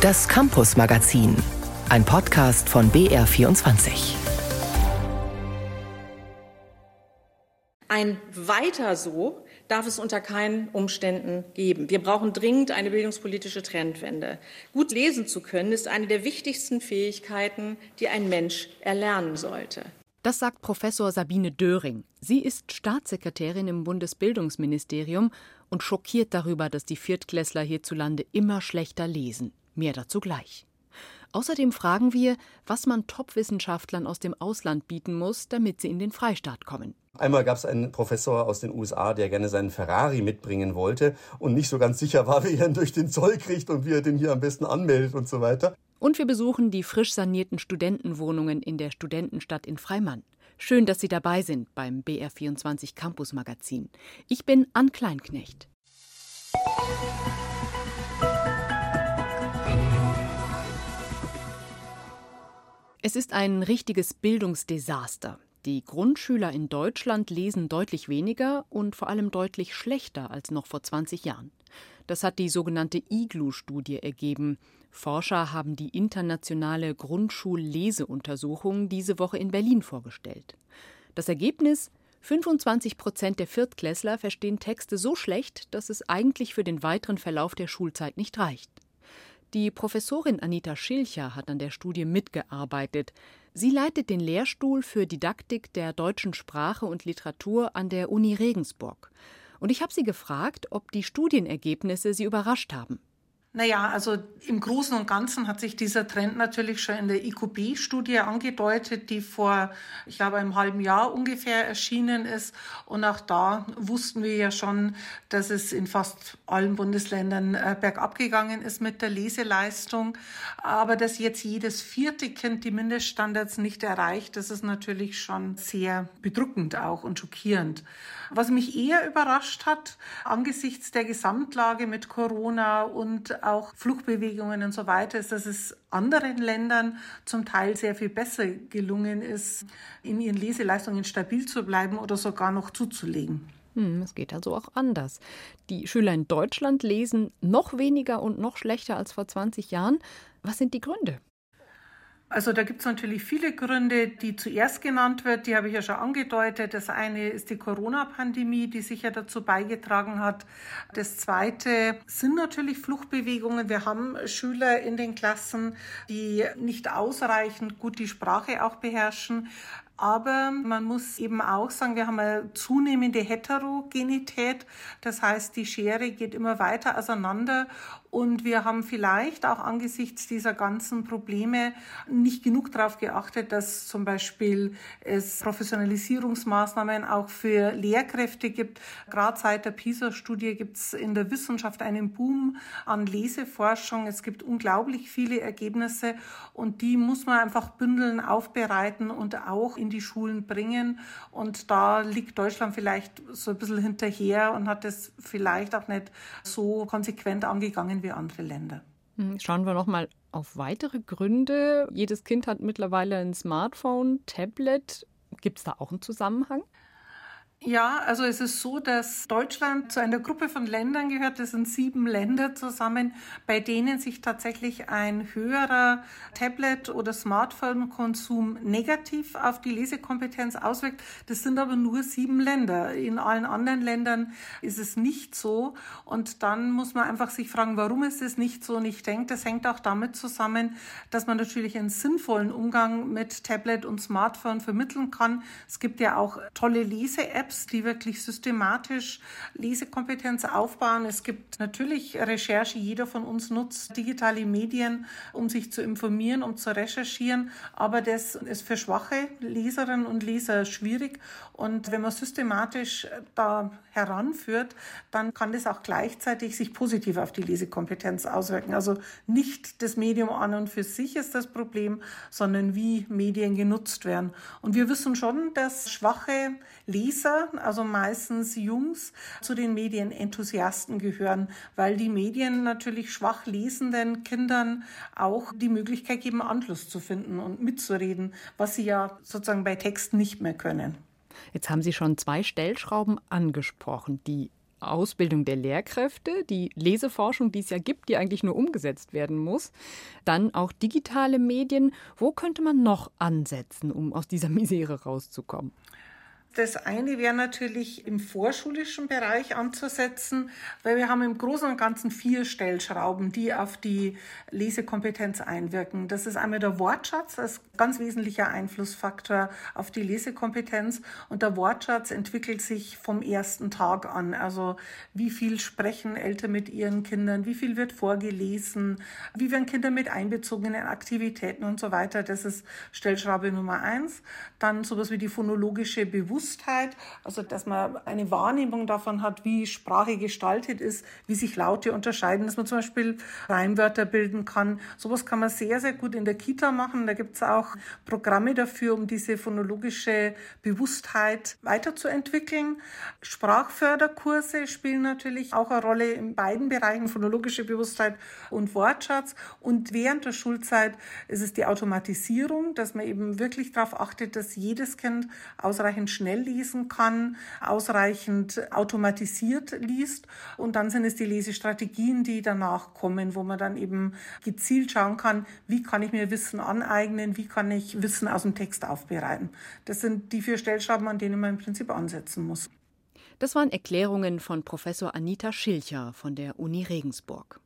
Das Campus Magazin, ein Podcast von BR24. Ein weiter so darf es unter keinen Umständen geben. Wir brauchen dringend eine bildungspolitische Trendwende. Gut lesen zu können, ist eine der wichtigsten Fähigkeiten, die ein Mensch erlernen sollte. Das sagt Professor Sabine Döring. Sie ist Staatssekretärin im Bundesbildungsministerium und schockiert darüber, dass die Viertklässler hierzulande immer schlechter lesen. Mehr dazu gleich. Außerdem fragen wir, was man Top-Wissenschaftlern aus dem Ausland bieten muss, damit sie in den Freistaat kommen. Einmal gab es einen Professor aus den USA, der gerne seinen Ferrari mitbringen wollte und nicht so ganz sicher war, wie er ihn durch den Zoll kriegt und wie er den hier am besten anmeldet und so weiter. Und wir besuchen die frisch sanierten Studentenwohnungen in der Studentenstadt in Freimann. Schön, dass Sie dabei sind beim BR24 Campus Magazin. Ich bin Ann Kleinknecht. Es ist ein richtiges Bildungsdesaster. Die Grundschüler in Deutschland lesen deutlich weniger und vor allem deutlich schlechter als noch vor 20 Jahren. Das hat die sogenannte IGLU-Studie ergeben. Forscher haben die internationale Grundschulleseuntersuchung diese Woche in Berlin vorgestellt. Das Ergebnis 25 Prozent der Viertklässler verstehen Texte so schlecht, dass es eigentlich für den weiteren Verlauf der Schulzeit nicht reicht. Die Professorin Anita Schilcher hat an der Studie mitgearbeitet. Sie leitet den Lehrstuhl für Didaktik der deutschen Sprache und Literatur an der Uni Regensburg. Und ich habe sie gefragt, ob die Studienergebnisse sie überrascht haben. Naja, also im Großen und Ganzen hat sich dieser Trend natürlich schon in der IQB-Studie angedeutet, die vor, ich glaube, einem halben Jahr ungefähr erschienen ist. Und auch da wussten wir ja schon, dass es in fast allen Bundesländern äh, bergab gegangen ist mit der Leseleistung. Aber dass jetzt jedes vierte Kind die Mindeststandards nicht erreicht, das ist natürlich schon sehr bedrückend auch und schockierend. Was mich eher überrascht hat, angesichts der Gesamtlage mit Corona und auch Fluchtbewegungen und so weiter, ist, dass es anderen Ländern zum Teil sehr viel besser gelungen ist, in ihren Leseleistungen stabil zu bleiben oder sogar noch zuzulegen. Hm, es geht also auch anders. Die Schüler in Deutschland lesen noch weniger und noch schlechter als vor 20 Jahren. Was sind die Gründe? Also da gibt es natürlich viele Gründe, die zuerst genannt wird, die habe ich ja schon angedeutet. Das eine ist die Corona-Pandemie, die sicher dazu beigetragen hat. Das zweite sind natürlich Fluchtbewegungen. Wir haben Schüler in den Klassen, die nicht ausreichend gut die Sprache auch beherrschen. Aber man muss eben auch sagen, wir haben eine zunehmende Heterogenität. Das heißt, die Schere geht immer weiter auseinander. Und wir haben vielleicht auch angesichts dieser ganzen Probleme nicht genug darauf geachtet, dass zum Beispiel es Professionalisierungsmaßnahmen auch für Lehrkräfte gibt. Gerade seit der PISA-Studie gibt es in der Wissenschaft einen Boom an Leseforschung. Es gibt unglaublich viele Ergebnisse und die muss man einfach bündeln, aufbereiten und auch in die Schulen bringen. Und da liegt Deutschland vielleicht so ein bisschen hinterher und hat es vielleicht auch nicht so konsequent angegangen wie andere Länder. Hm, schauen wir noch mal auf weitere Gründe. Jedes Kind hat mittlerweile ein Smartphone, Tablet. Gibt es da auch einen Zusammenhang? Ja, also es ist so, dass Deutschland zu einer Gruppe von Ländern gehört. Das sind sieben Länder zusammen, bei denen sich tatsächlich ein höherer Tablet- oder Smartphone-Konsum negativ auf die Lesekompetenz auswirkt. Das sind aber nur sieben Länder. In allen anderen Ländern ist es nicht so. Und dann muss man einfach sich fragen, warum ist es nicht so? Und ich denke, das hängt auch damit zusammen, dass man natürlich einen sinnvollen Umgang mit Tablet und Smartphone vermitteln kann. Es gibt ja auch tolle Lese-Apps Apps, die wirklich systematisch Lesekompetenz aufbauen. Es gibt natürlich Recherche. Jeder von uns nutzt digitale Medien, um sich zu informieren, um zu recherchieren. Aber das ist für schwache Leserinnen und Leser schwierig. Und wenn man systematisch da heranführt, dann kann das auch gleichzeitig sich positiv auf die Lesekompetenz auswirken. Also nicht das Medium an und für sich ist das Problem, sondern wie Medien genutzt werden. Und wir wissen schon, dass schwache Leser, also meistens Jungs, zu den Medienenthusiasten gehören, weil die Medien natürlich schwach lesenden Kindern auch die Möglichkeit geben, Anschluss zu finden und mitzureden, was sie ja sozusagen bei Text nicht mehr können. Jetzt haben Sie schon zwei Stellschrauben angesprochen, die Ausbildung der Lehrkräfte, die Leseforschung, die es ja gibt, die eigentlich nur umgesetzt werden muss. Dann auch digitale Medien. Wo könnte man noch ansetzen, um aus dieser Misere rauszukommen? Das eine wäre natürlich im vorschulischen Bereich anzusetzen, weil wir haben im Großen und Ganzen vier Stellschrauben, die auf die Lesekompetenz einwirken. Das ist einmal der Wortschatz, als ganz wesentlicher Einflussfaktor auf die Lesekompetenz. Und der Wortschatz entwickelt sich vom ersten Tag an. Also wie viel sprechen Eltern mit ihren Kindern, wie viel wird vorgelesen, wie werden Kinder mit einbezogen in Aktivitäten und so weiter. Das ist Stellschraube Nummer eins. Dann sowas wie die phonologische Bewusstheit. Bewusstheit, also dass man eine Wahrnehmung davon hat, wie Sprache gestaltet ist, wie sich Laute unterscheiden, dass man zum Beispiel Reimwörter bilden kann. Sowas kann man sehr, sehr gut in der Kita machen. Da gibt es auch Programme dafür, um diese phonologische Bewusstheit weiterzuentwickeln. Sprachförderkurse spielen natürlich auch eine Rolle in beiden Bereichen, phonologische Bewusstheit und Wortschatz. Und während der Schulzeit ist es die Automatisierung, dass man eben wirklich darauf achtet, dass jedes Kind ausreichend schnell schnell lesen kann, ausreichend automatisiert liest. Und dann sind es die Lesestrategien, die danach kommen, wo man dann eben gezielt schauen kann, wie kann ich mir Wissen aneignen, wie kann ich Wissen aus dem Text aufbereiten. Das sind die vier Stellschrauben, an denen man im Prinzip ansetzen muss. Das waren Erklärungen von Professor Anita Schilcher von der Uni Regensburg.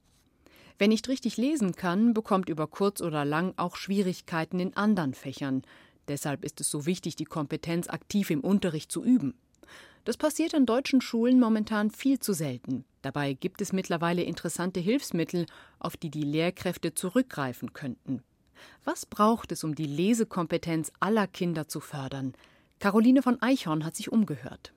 Wer nicht richtig lesen kann, bekommt über kurz oder lang auch Schwierigkeiten in anderen Fächern, Deshalb ist es so wichtig, die Kompetenz aktiv im Unterricht zu üben. Das passiert an deutschen Schulen momentan viel zu selten. Dabei gibt es mittlerweile interessante Hilfsmittel, auf die die Lehrkräfte zurückgreifen könnten. Was braucht es, um die Lesekompetenz aller Kinder zu fördern? Caroline von Eichhorn hat sich umgehört.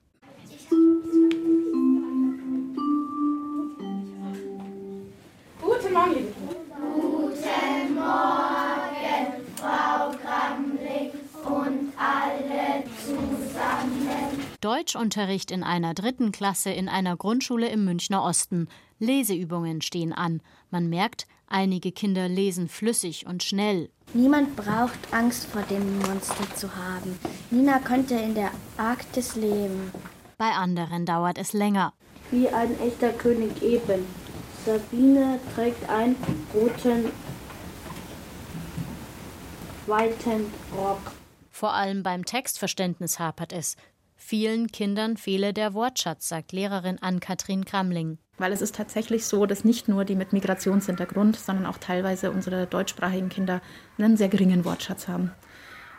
Deutschunterricht in einer dritten Klasse in einer Grundschule im Münchner Osten. Leseübungen stehen an. Man merkt, einige Kinder lesen flüssig und schnell. Niemand braucht Angst vor dem Monster zu haben. Nina könnte in der Arktis leben. Bei anderen dauert es länger. Wie ein echter König eben. Sabine trägt einen roten, weiten Rock. Vor allem beim Textverständnis hapert es. Vielen Kindern fehle der Wortschatz, sagt Lehrerin Ann-Kathrin Kramling. Weil es ist tatsächlich so, dass nicht nur die mit Migrationshintergrund, sondern auch teilweise unsere deutschsprachigen Kinder einen sehr geringen Wortschatz haben.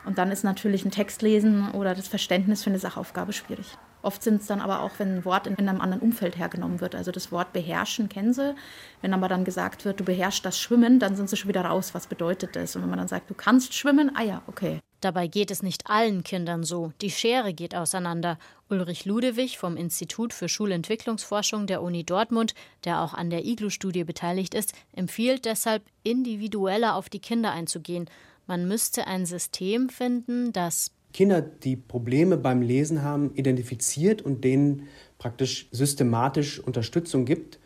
Und dann ist natürlich ein Textlesen oder das Verständnis für eine Sachaufgabe schwierig. Oft sind es dann aber auch, wenn ein Wort in, einem anderen Umfeld hergenommen wird. Also das Wort beherrschen kennen sie. Wenn aber dann gesagt wird, du beherrschst das Schwimmen, dann sind sie schon wieder raus. Was bedeutet das? Und wenn man dann sagt, du kannst schwimmen, ah ja, okay. Dabei geht es nicht allen Kindern so. Die Schere geht auseinander. Ulrich Ludewig vom Institut für Schulentwicklungsforschung der Uni Dortmund, der auch an der IGLU-Studie beteiligt ist, empfiehlt deshalb, individueller auf die Kinder einzugehen. Man müsste ein System finden, das Kinder, die Probleme beim Lesen haben, identifiziert und denen praktisch systematisch Unterstützung gibt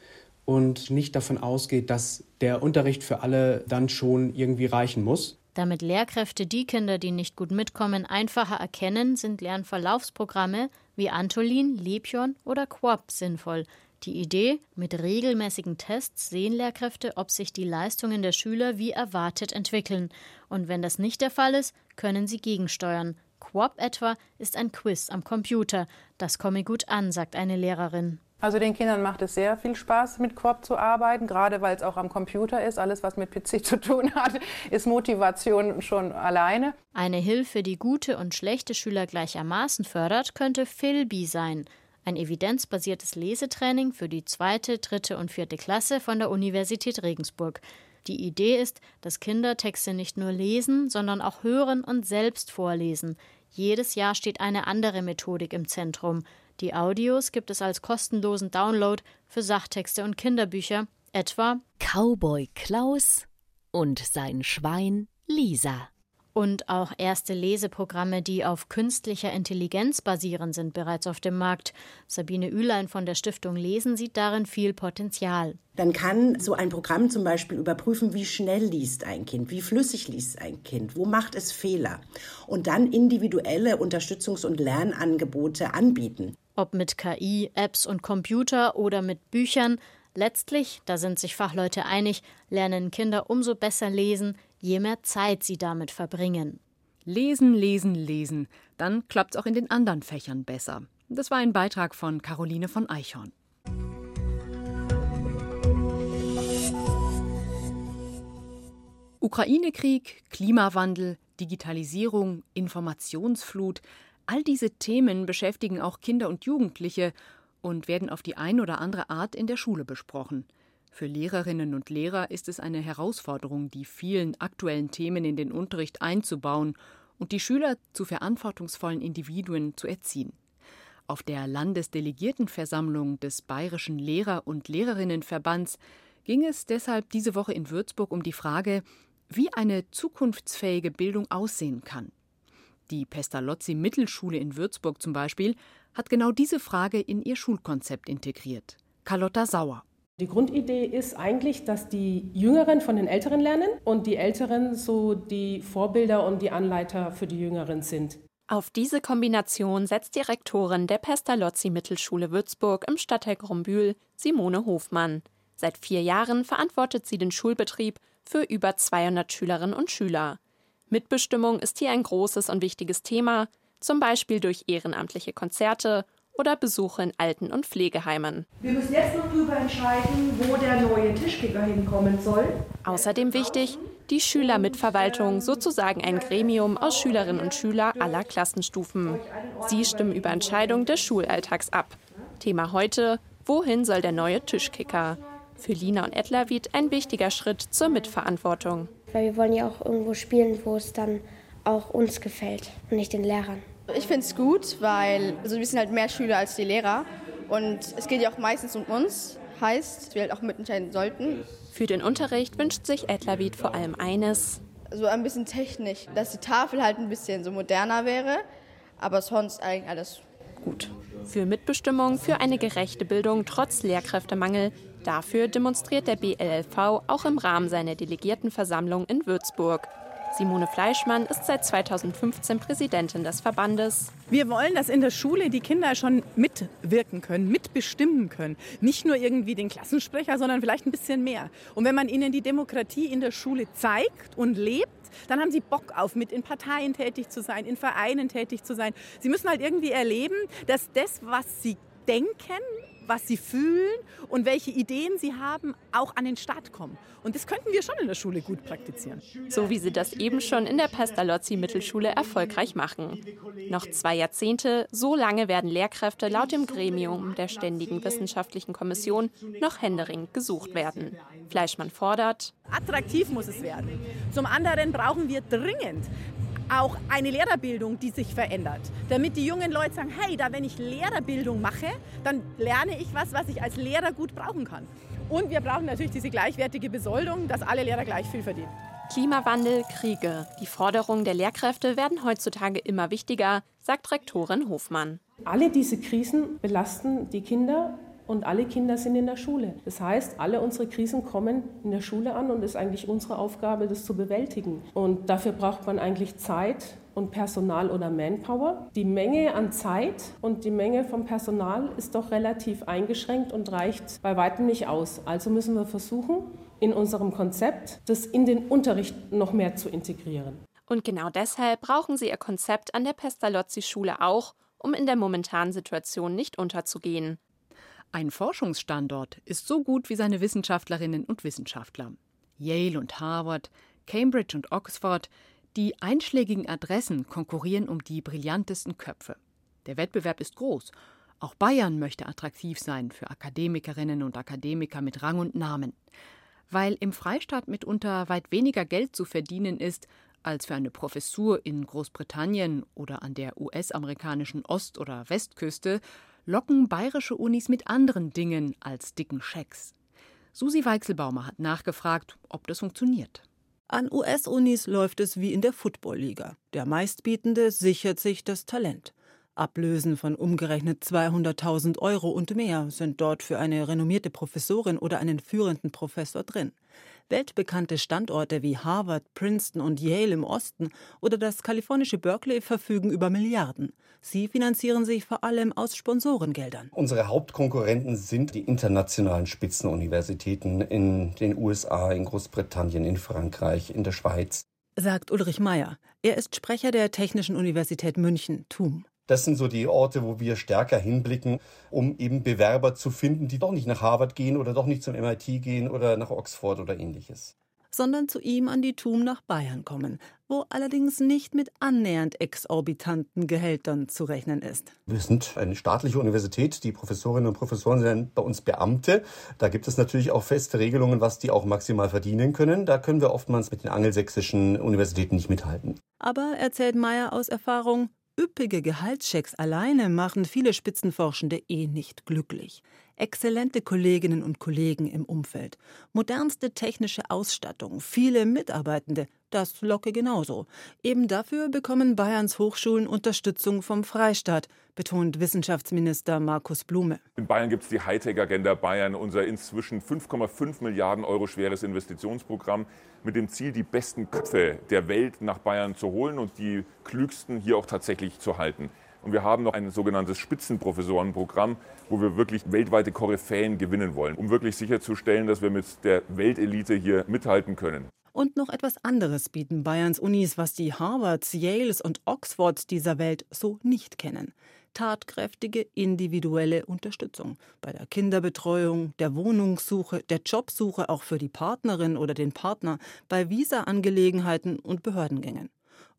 und nicht davon ausgeht, dass der Unterricht für alle dann schon irgendwie reichen muss. Damit Lehrkräfte die Kinder, die nicht gut mitkommen, einfacher erkennen, sind Lernverlaufsprogramme wie Antolin, Lepion oder Quab sinnvoll. Die Idee, mit regelmäßigen Tests sehen Lehrkräfte, ob sich die Leistungen der Schüler wie erwartet entwickeln. Und wenn das nicht der Fall ist, können sie gegensteuern. Quab etwa ist ein Quiz am Computer. Das komme gut an, sagt eine Lehrerin. Also den Kindern macht es sehr viel Spaß, mit Quab zu arbeiten, gerade weil es auch am Computer ist. Alles, was mit PC zu tun hat, ist Motivation schon alleine. Eine Hilfe, die gute und schlechte Schüler gleichermaßen fördert, könnte Philby sein. Ein evidenzbasiertes Lesetraining für die zweite, dritte und vierte Klasse von der Universität Regensburg. Die Idee ist, dass Kinder Texte nicht nur lesen, sondern auch hören und selbst vorlesen. Jedes Jahr steht eine andere Methodik im Zentrum. Die Audios gibt es als kostenlosen Download für Sachtexte und Kinderbücher, etwa Cowboy Klaus und sein Schwein Lisa. Und auch erste Leseprogramme, die auf künstlicher Intelligenz basieren, sind bereits auf dem Markt. Sabine Ülein von der Stiftung Lesen sieht darin viel Potenzial. Dann kann so ein Programm zum Beispiel überprüfen, wie schnell liest ein Kind, wie flüssig liest ein Kind, wo macht es Fehler und dann individuelle Unterstützungs- und Lernangebote anbieten. Ob mit KI, Apps und Computer oder mit Büchern, letztlich, da sind sich Fachleute einig, lernen Kinder umso besser lesen, je mehr Zeit sie damit verbringen. Lesen, lesen, lesen, dann klappt es auch in den anderen Fächern besser. Das war ein Beitrag von Caroline von Eichhorn. Ukraine-Krieg, Klimawandel, Digitalisierung, Informationsflut, all diese Themen beschäftigen auch Kinder und Jugendliche und werden auf die ein oder andere Art in der Schule besprochen. Für Lehrerinnen und Lehrer ist es eine Herausforderung, die vielen aktuellen Themen in den Unterricht einzubauen und die Schüler zu verantwortungsvollen Individuen zu erziehen. Auf der Landesdelegiertenversammlung des Bayerischen Lehrer- und Lehrerinnenverbands ging es deshalb diese Woche in Würzburg um die Frage, wie eine zukunftsfähige Bildung aussehen kann. Die Pestalozzi Mittelschule in Würzburg zum Beispiel hat genau diese Frage in ihr Schulkonzept integriert. Carlotta Sauer. Die Grundidee ist eigentlich, dass die Jüngeren von den Älteren lernen und die Älteren so die Vorbilder und die Anleiter für die Jüngeren sind. Auf diese Kombination setzt die Rektorin der Pestalozzi Mittelschule Würzburg im Stadtteil Grombühl, Simone Hofmann. Seit vier Jahren verantwortet sie den Schulbetrieb für über 200 Schülerinnen und Schüler. Mitbestimmung ist hier ein großes und wichtiges Thema, zum Beispiel durch ehrenamtliche Konzerte oder Besuche in Alten- und Pflegeheimen. Wir müssen jetzt noch darüber entscheiden, wo der neue Tischkicker hinkommen soll. Außerdem wichtig, die Schülermitverwaltung, sozusagen ein Gremium aus Schülerinnen und Schüler aller Klassenstufen. Sie stimmen über Entscheidungen des Schulalltags ab. Thema heute, wohin soll der neue Tischkicker? Für Lina und Edlerwied ein wichtiger Schritt zur Mitverantwortung. Weil wir wollen ja auch irgendwo spielen, wo es dann auch uns gefällt und nicht den Lehrern. Ich finde es gut, weil also wir sind halt mehr Schüler als die Lehrer und es geht ja auch meistens um uns, heißt, dass wir halt auch mitentscheiden sollten. Für den Unterricht wünscht sich Edlerwied vor allem eines. So ein bisschen Technik, dass die Tafel halt ein bisschen so moderner wäre, aber sonst eigentlich alles gut. Für Mitbestimmung, für eine gerechte Bildung trotz Lehrkräftemangel Dafür demonstriert der BLLV auch im Rahmen seiner Delegiertenversammlung in Würzburg. Simone Fleischmann ist seit 2015 Präsidentin des Verbandes. Wir wollen, dass in der Schule die Kinder schon mitwirken können, mitbestimmen können. Nicht nur irgendwie den Klassensprecher, sondern vielleicht ein bisschen mehr. Und wenn man ihnen die Demokratie in der Schule zeigt und lebt, dann haben sie Bock auf, mit in Parteien tätig zu sein, in Vereinen tätig zu sein. Sie müssen halt irgendwie erleben, dass das, was sie denken, was sie fühlen und welche Ideen sie haben, auch an den Start kommen. Und das könnten wir schon in der Schule gut praktizieren. So wie sie das eben schon in der Pestalozzi Mittelschule erfolgreich machen. Noch zwei Jahrzehnte, so lange werden Lehrkräfte laut dem Gremium der Ständigen Wissenschaftlichen Kommission noch händeringend gesucht werden. Fleischmann fordert, attraktiv muss es werden. Zum anderen brauchen wir dringend auch eine Lehrerbildung, die sich verändert. Damit die jungen Leute sagen, hey, da wenn ich Lehrerbildung mache, dann lerne ich was, was ich als Lehrer gut brauchen kann. Und wir brauchen natürlich diese gleichwertige Besoldung, dass alle Lehrer gleich viel verdienen. Klimawandel, Kriege. Die Forderungen der Lehrkräfte werden heutzutage immer wichtiger, sagt Rektorin Hofmann. Alle diese Krisen belasten die Kinder und alle Kinder sind in der Schule. Das heißt, alle unsere Krisen kommen in der Schule an und es ist eigentlich unsere Aufgabe, das zu bewältigen. Und dafür braucht man eigentlich Zeit und Personal oder Manpower. Die Menge an Zeit und die Menge vom Personal ist doch relativ eingeschränkt und reicht bei weitem nicht aus. Also müssen wir versuchen, in unserem Konzept das in den Unterricht noch mehr zu integrieren. Und genau deshalb brauchen Sie Ihr Konzept an der Pestalozzi-Schule auch, um in der momentanen Situation nicht unterzugehen. Ein Forschungsstandort ist so gut wie seine Wissenschaftlerinnen und Wissenschaftler. Yale und Harvard, Cambridge und Oxford, die einschlägigen Adressen konkurrieren um die brillantesten Köpfe. Der Wettbewerb ist groß. Auch Bayern möchte attraktiv sein für Akademikerinnen und Akademiker mit Rang und Namen. Weil im Freistaat mitunter weit weniger Geld zu verdienen ist als für eine Professur in Großbritannien oder an der US-amerikanischen Ost- oder Westküste, locken bayerische Unis mit anderen Dingen als dicken Schecks. Susi Weichselbaumer hat nachgefragt, ob das funktioniert. An US-Unis läuft es wie in der Football-Liga. Der meistbietende sichert sich das Talent. Ablösen von umgerechnet 200.000 Euro und mehr sind dort für eine renommierte Professorin oder einen führenden Professor drin. Weltbekannte Standorte wie Harvard, Princeton und Yale im Osten oder das kalifornische Berkeley verfügen über Milliarden. Sie finanzieren sich vor allem aus Sponsorengeldern. Unsere Hauptkonkurrenten sind die internationalen Spitzenuniversitäten in den USA, in Großbritannien, in Frankreich, in der Schweiz. Sagt Ulrich Meyer. Er ist Sprecher der Technischen Universität München, TUM. Das sind so die Orte, wo wir stärker hinblicken, um eben Bewerber zu finden, die doch nicht nach Harvard gehen oder doch nicht zum MIT gehen oder nach Oxford oder ähnliches. Sondern zu ihm an die TUM nach Bayern kommen, wo allerdings nicht mit annähernd exorbitanten Gehältern zu rechnen ist. Wir sind eine staatliche Universität. Die Professorinnen und Professoren sind bei uns Beamte. Da gibt es natürlich auch feste Regelungen, was die auch maximal verdienen können. Da können wir oftmals mit den angelsächsischen Universitäten nicht mithalten. Aber erzählt Meyer aus Erfahrung, Üppige Gehaltschecks alleine machen viele Spitzenforschende eh nicht glücklich. Exzellente Kolleginnen und Kollegen im Umfeld, modernste technische Ausstattung, viele Mitarbeitende, das locke genauso. Eben dafür bekommen Bayerns Hochschulen Unterstützung vom Freistaat, betont Wissenschaftsminister Markus Blume. In Bayern gibt es die Hightech-Agenda Bayern, unser inzwischen 5,5 Milliarden Euro schweres Investitionsprogramm mit dem Ziel, die besten Köpfe der Welt nach Bayern zu holen und die klügsten hier auch tatsächlich zu halten. Und wir haben noch ein sogenanntes Spitzenprofessorenprogramm, wo wir wirklich weltweite Koryphäen gewinnen wollen, um wirklich sicherzustellen, dass wir mit der Weltelite hier mithalten können. Und noch etwas anderes bieten Bayerns Unis, was die Harvards, Yales und Oxfords dieser Welt so nicht kennen. Tatkräftige individuelle Unterstützung bei der Kinderbetreuung, der Wohnungssuche, der Jobsuche auch für die Partnerin oder den Partner, bei Visa-Angelegenheiten und Behördengängen.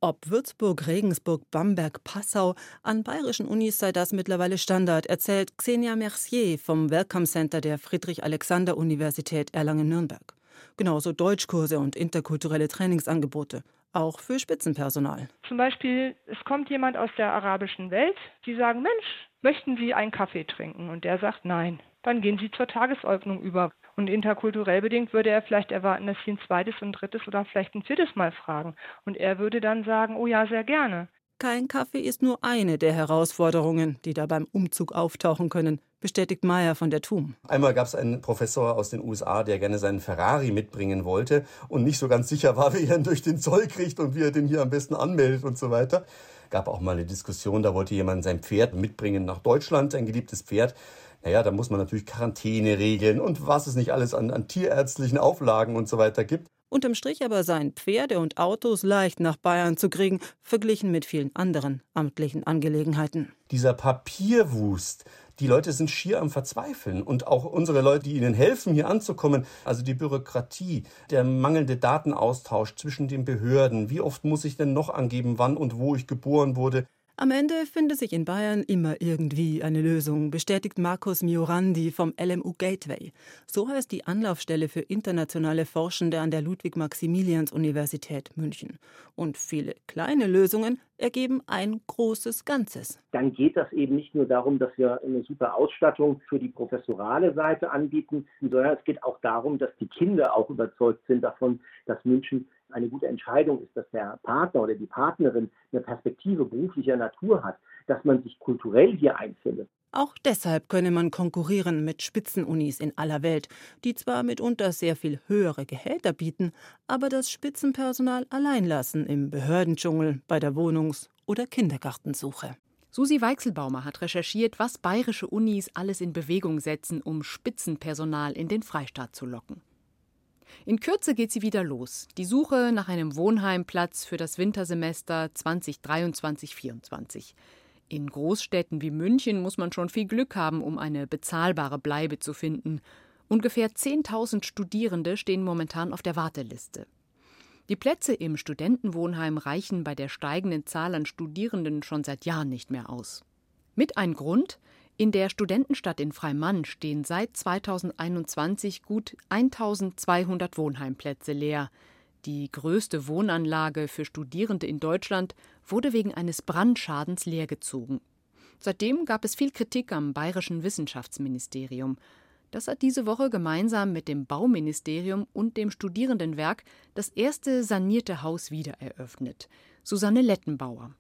Ob Würzburg, Regensburg, Bamberg, Passau, an bayerischen Unis sei das mittlerweile Standard, erzählt Xenia Mercier vom Welcome Center der Friedrich-Alexander-Universität Erlangen-Nürnberg. Genauso Deutschkurse und interkulturelle Trainingsangebote, auch für Spitzenpersonal. Zum Beispiel, es kommt jemand aus der arabischen Welt, die sagen, Mensch, möchten Sie einen Kaffee trinken? Und der sagt nein. Dann gehen Sie zur Tagesordnung über. Und interkulturell bedingt würde er vielleicht erwarten, dass Sie ein zweites und drittes oder vielleicht ein viertes Mal fragen. Und er würde dann sagen, oh ja, sehr gerne. Kein Kaffee ist nur eine der Herausforderungen, die da beim Umzug auftauchen können, bestätigt Meyer von der TUM. Einmal gab es einen Professor aus den USA, der gerne seinen Ferrari mitbringen wollte und nicht so ganz sicher war, wie er ihn durch den Zoll kriegt und wie er den hier am besten anmeldet und so weiter. Gab auch mal eine Diskussion, da wollte jemand sein Pferd mitbringen nach Deutschland, sein geliebtes Pferd. Naja, da muss man natürlich Quarantäne regeln und was es nicht alles an, an tierärztlichen Auflagen und so weiter gibt. Unterm Strich aber seien Pferde und Autos leicht nach Bayern zu kriegen, verglichen mit vielen anderen amtlichen Angelegenheiten. Dieser Papierwust, die Leute sind schier am Verzweifeln und auch unsere Leute, die ihnen helfen, hier anzukommen. Also die Bürokratie, der mangelnde Datenaustausch zwischen den Behörden. Wie oft muss ich denn noch angeben, wann und wo ich geboren wurde? Am Ende findet sich in Bayern immer irgendwie eine Lösung, bestätigt Markus Miorandi vom LMU Gateway. So heißt die Anlaufstelle für internationale Forschende an der Ludwig-Maximilians-Universität München. Und viele kleine Lösungen ergeben ein großes Ganzes. Dann geht das eben nicht nur darum, dass wir eine super Ausstattung für die professorale Seite anbieten, sondern es geht auch darum, dass die Kinder auch überzeugt sind davon, dass München eine gute Entscheidung ist, dass der Partner oder die Partnerin eine Perspektive beruflicher Natur hat, dass man sich kulturell hier einfindet. Auch deshalb könne man konkurrieren mit Spitzenunis in aller Welt, die zwar mitunter sehr viel höhere Gehälter bieten, aber das Spitzenpersonal allein lassen im Behördendschungel, bei der Wohnungs- oder Kindergartensuche. Susi Weichselbaumer hat recherchiert, was bayerische Unis alles in Bewegung setzen, um Spitzenpersonal in den Freistaat zu locken. In Kürze geht sie wieder los. Die Suche nach einem Wohnheimplatz für das Wintersemester 2023-24. In Großstädten wie München muss man schon viel Glück haben, um eine bezahlbare Bleibe zu finden. Ungefähr 10.000 Studierende stehen momentan auf der Warteliste. Die Plätze im Studentenwohnheim reichen bei der steigenden Zahl an Studierenden schon seit Jahren nicht mehr aus. Mit ein Grund, in der Studentenstadt in Freimann stehen seit 2021 gut 1200 Wohnheimplätze leer. Die größte Wohnanlage für Studierende in Deutschland wurde wegen eines Brandschadens leergezogen. Seitdem gab es viel Kritik am bayerischen Wissenschaftsministerium. Das hat diese Woche gemeinsam mit dem Bauministerium und dem Studierendenwerk das erste sanierte Haus wiedereröffnet. Susanne Lettenbauer.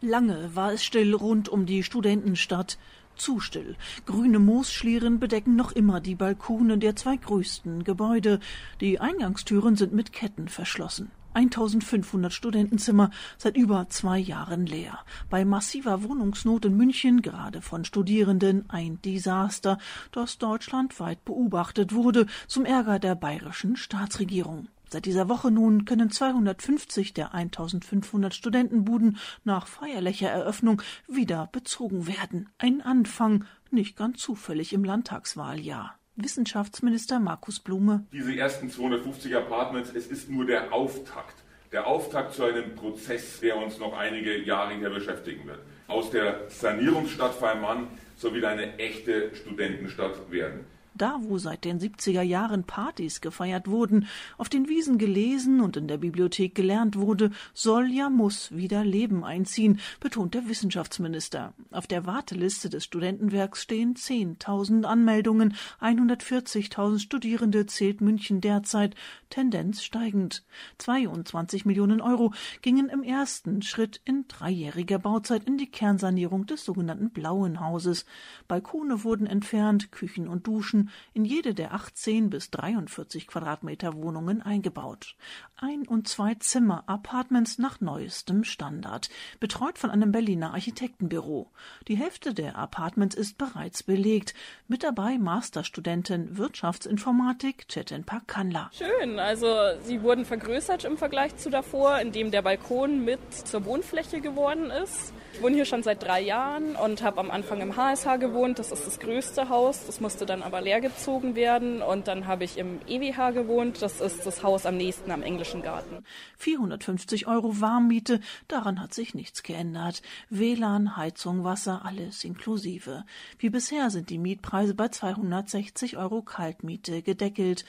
Lange war es still rund um die Studentenstadt. Zu still. Grüne Moosschlieren bedecken noch immer die Balkone der zwei größten Gebäude. Die Eingangstüren sind mit Ketten verschlossen. 1500 Studentenzimmer seit über zwei Jahren leer. Bei massiver Wohnungsnot in München, gerade von Studierenden, ein Desaster, das deutschlandweit beobachtet wurde, zum Ärger der bayerischen Staatsregierung. Seit dieser Woche nun können 250 der 1500 Studentenbuden nach feierlicher Eröffnung wieder bezogen werden. Ein Anfang, nicht ganz zufällig im Landtagswahljahr. Wissenschaftsminister Markus Blume. Diese ersten 250 Apartments, es ist nur der Auftakt. Der Auftakt zu einem Prozess, der uns noch einige Jahre hier beschäftigen wird. Aus der Sanierungsstadt Feimann soll wieder eine echte Studentenstadt werden da wo seit den 70er Jahren Partys gefeiert wurden, auf den Wiesen gelesen und in der Bibliothek gelernt wurde, soll ja muss wieder Leben einziehen, betont der Wissenschaftsminister. Auf der Warteliste des Studentenwerks stehen 10.000 Anmeldungen, 140.000 Studierende zählt München derzeit, Tendenz steigend. 22 Millionen Euro gingen im ersten Schritt in dreijähriger Bauzeit in die Kernsanierung des sogenannten Blauen Hauses. Balkone wurden entfernt, Küchen und Duschen in jede der 18 bis 43 Quadratmeter Wohnungen eingebaut. Ein- und zwei Zimmer Apartments nach neuestem Standard, betreut von einem Berliner Architektenbüro. Die Hälfte der Apartments ist bereits belegt. Mit dabei Masterstudentin Wirtschaftsinformatik Chetin Pakandla. Schön, also sie wurden vergrößert im Vergleich zu davor, indem der Balkon mit zur Wohnfläche geworden ist. Ich wohne hier schon seit drei Jahren und habe am Anfang im HSH gewohnt. Das ist das größte Haus. Das musste dann aber leer gezogen werden. Und dann habe ich im EWH gewohnt. Das ist das Haus am nächsten am Englischen Garten. 450 Euro Warmmiete, daran hat sich nichts geändert. WLAN, Heizung, Wasser, alles inklusive. Wie bisher sind die Mietpreise bei 260 Euro Kaltmiete gedeckelt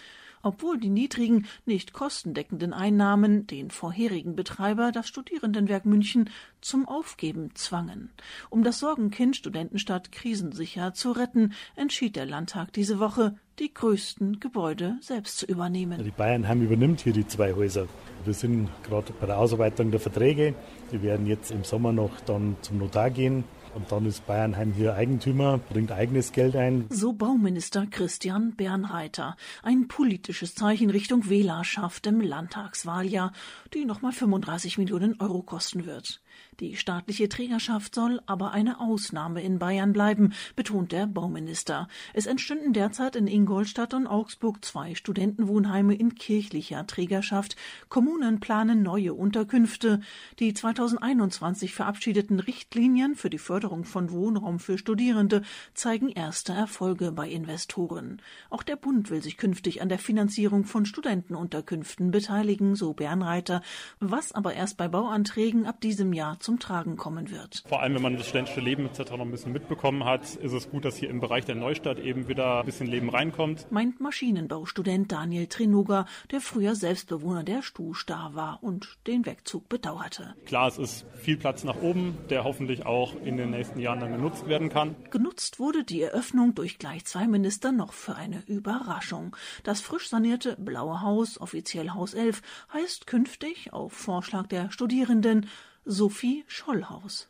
obwohl die niedrigen, nicht kostendeckenden Einnahmen den vorherigen Betreiber, das Studierendenwerk München, zum Aufgeben zwangen. Um das Sorgenkind Studentenstadt krisensicher zu retten, entschied der Landtag diese Woche, die größten Gebäude selbst zu übernehmen. Die Bayernheim übernimmt hier die zwei Häuser. Wir sind gerade bei der Ausarbeitung der Verträge. Die werden jetzt im Sommer noch dann zum Notar gehen und dann ist Bayernheim hier Eigentümer, bringt eigenes Geld ein. So Bauminister Christian Bernreiter. Ein politisches Zeichen Richtung Wählerschaft im Landtagswahljahr, die nochmal 35 Millionen Euro kosten wird. Die staatliche Trägerschaft soll aber eine Ausnahme in Bayern bleiben, betont der Bauminister. Es entstünden derzeit in Ingolstadt und Augsburg zwei Studentenwohnheime in kirchlicher Trägerschaft. Kommunen planen neue Unterkünfte. Die 2021 verabschiedeten Richtlinien für die Förderung von Wohnraum für Studierende zeigen erste Erfolge bei Investoren. Auch der Bund will sich künftig an der Finanzierung von Studentenunterkünften beteiligen, so Bernreiter, was aber erst bei Bauanträgen ab diesem Jahr Jahr zum Tragen kommen wird. Vor allem, wenn man das studentische Leben etc. noch ein bisschen mitbekommen hat, ist es gut, dass hier im Bereich der Neustadt eben wieder ein bisschen Leben reinkommt. Meint Maschinenbaustudent Daniel Trinoga, der früher Selbstbewohner der Stuhstar war und den Wegzug bedauerte. Klar, es ist viel Platz nach oben, der hoffentlich auch in den nächsten Jahren dann genutzt werden kann. Genutzt wurde die Eröffnung durch gleich zwei Minister noch für eine Überraschung. Das frisch sanierte Blaue Haus, offiziell Haus 11, heißt künftig auf Vorschlag der Studierenden Sophie Schollhaus.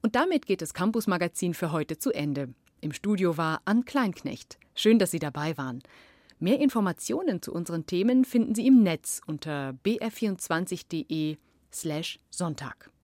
Und damit geht das Campus Magazin für heute zu Ende. Im Studio war Ann Kleinknecht. Schön, dass Sie dabei waren. Mehr Informationen zu unseren Themen finden Sie im Netz unter br24.de/sonntag.